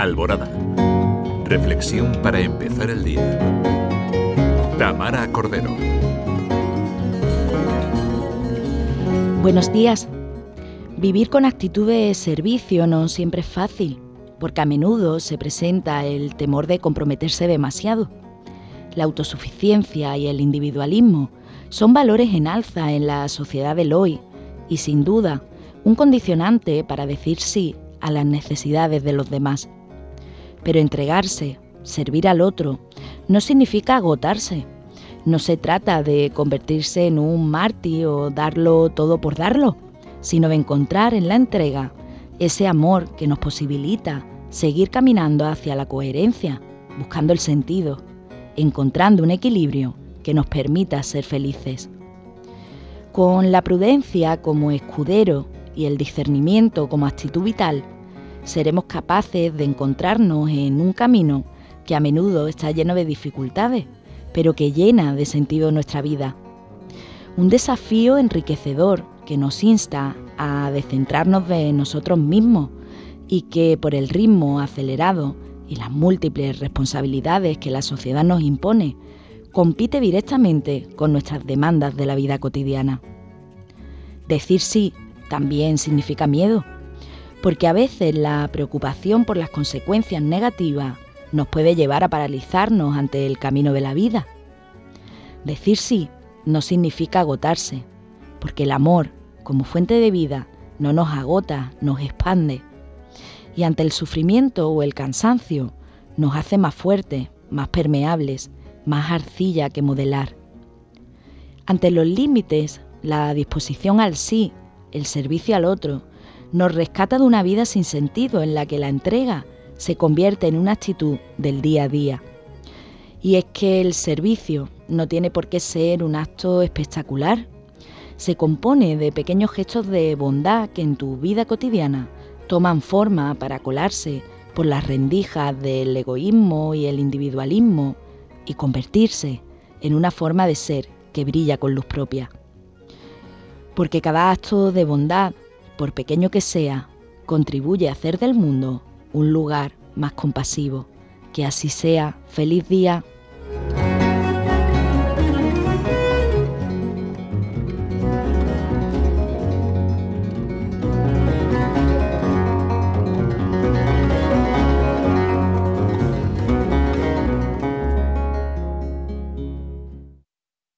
Alborada. Reflexión para empezar el día. Tamara Cordero. Buenos días. Vivir con actitud de servicio no siempre es fácil, porque a menudo se presenta el temor de comprometerse demasiado. La autosuficiencia y el individualismo son valores en alza en la sociedad del hoy y sin duda un condicionante para decir sí a las necesidades de los demás. Pero entregarse, servir al otro, no significa agotarse. No se trata de convertirse en un mártir o darlo todo por darlo sino de encontrar en la entrega ese amor que nos posibilita seguir caminando hacia la coherencia, buscando el sentido, encontrando un equilibrio que nos permita ser felices. Con la prudencia como escudero y el discernimiento como actitud vital, seremos capaces de encontrarnos en un camino que a menudo está lleno de dificultades, pero que llena de sentido nuestra vida. Un desafío enriquecedor que nos insta a descentrarnos de nosotros mismos y que por el ritmo acelerado y las múltiples responsabilidades que la sociedad nos impone, compite directamente con nuestras demandas de la vida cotidiana. Decir sí también significa miedo, porque a veces la preocupación por las consecuencias negativas nos puede llevar a paralizarnos ante el camino de la vida. Decir sí no significa agotarse, porque el amor como fuente de vida no nos agota, nos expande. Y ante el sufrimiento o el cansancio nos hace más fuertes, más permeables, más arcilla que modelar. Ante los límites, la disposición al sí, el servicio al otro, nos rescata de una vida sin sentido en la que la entrega se convierte en una actitud del día a día. Y es que el servicio no tiene por qué ser un acto espectacular, se compone de pequeños gestos de bondad que en tu vida cotidiana toman forma para colarse por las rendijas del egoísmo y el individualismo y convertirse en una forma de ser que brilla con luz propia. Porque cada acto de bondad, por pequeño que sea, contribuye a hacer del mundo un lugar más compasivo. Que así sea. Feliz día.